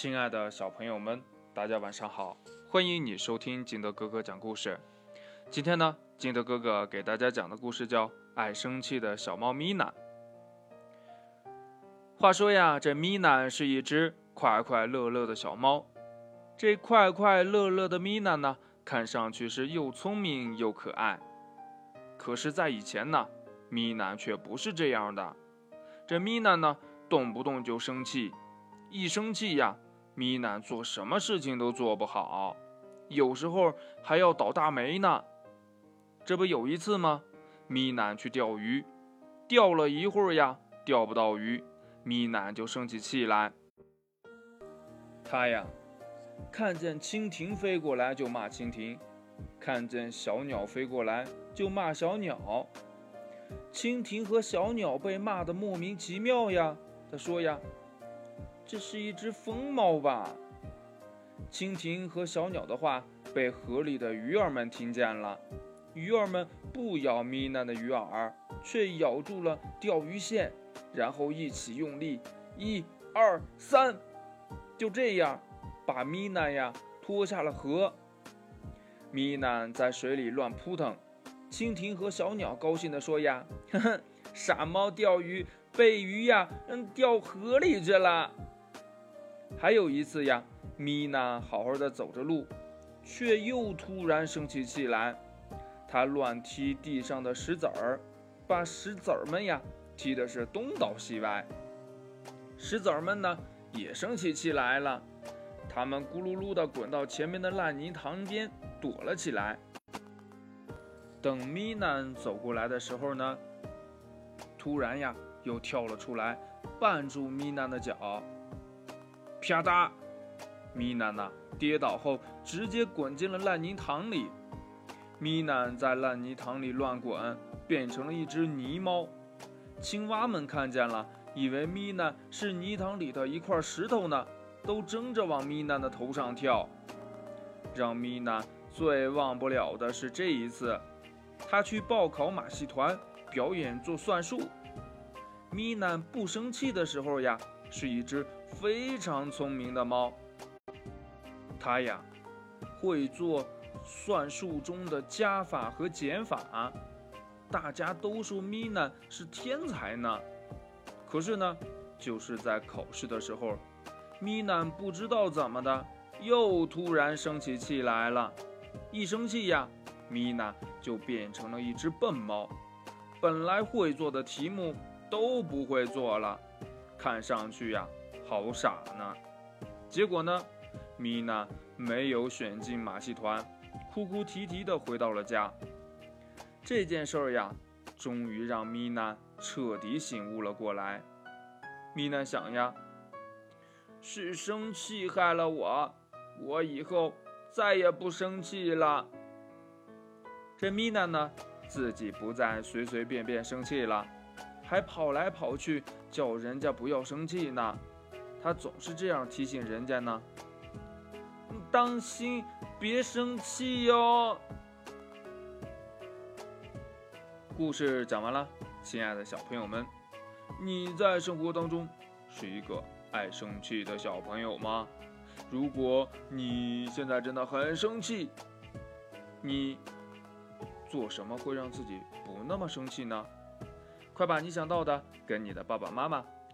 亲爱的小朋友们，大家晚上好！欢迎你收听金德哥哥讲故事。今天呢，金德哥哥给大家讲的故事叫《爱生气的小猫咪娜》。话说呀，这咪娜是一只快快乐乐的小猫。这快快乐乐的咪娜呢，看上去是又聪明又可爱。可是，在以前呢，咪娜却不是这样的。这咪娜呢，动不动就生气，一生气呀，咪娜做什么事情都做不好，有时候还要倒大霉呢。这不有一次吗？咪娜去钓鱼，钓了一会儿呀，钓不到鱼，咪娜就生起气来。他呀。看见蜻蜓飞过来就骂蜻蜓，看见小鸟飞过来就骂小鸟。蜻蜓和小鸟被骂得莫名其妙呀。他说呀：“这是一只疯猫吧？”蜻蜓和小鸟的话被河里的鱼儿们听见了，鱼儿们不咬米娜的鱼饵，却咬住了钓鱼线，然后一起用力，一、二、三，就这样。把米娜呀拖下了河，米娜在水里乱扑腾，蜻蜓和小鸟高兴地说呀：“ 呵呵，傻猫钓鱼被鱼呀，嗯，掉河里去了。”还有一次呀，米娜好好的走着路，却又突然生起气来，她乱踢地上的石子儿，把石子儿们呀踢的是东倒西歪，石子儿们呢也生起气来了。他们咕噜噜的滚到前面的烂泥塘边躲了起来。等米娜走过来的时候呢，突然呀，又跳了出来，绊住米娜的脚。啪嗒，咪娜呢跌倒后直接滚进了烂泥塘里。咪娜在烂泥塘里乱滚，变成了一只泥猫。青蛙们看见了，以为咪娜是泥塘里的一块石头呢。都争着往咪娜的头上跳，让咪娜最忘不了的是这一次，她去报考马戏团表演做算术。咪娜不生气的时候呀，是一只非常聪明的猫。它呀，会做算术中的加法和减法，大家都说米娜是天才呢。可是呢，就是在考试的时候。米娜不知道怎么的，又突然生起气来了。一生气呀，米娜就变成了一只笨猫，本来会做的题目都不会做了，看上去呀，好傻呢。结果呢，米娜没有选进马戏团，哭哭啼啼的回到了家。这件事儿呀，终于让米娜彻底醒悟了过来。米娜想呀。是生气害了我，我以后再也不生气了。这米娜呢，自己不再随随便便生气了，还跑来跑去叫人家不要生气呢。他总是这样提醒人家呢：“当心，别生气哟。”故事讲完了，亲爱的小朋友们，你在生活当中是一个？爱生气的小朋友吗？如果你现在真的很生气，你做什么会让自己不那么生气呢？快把你想到的跟你的爸爸妈妈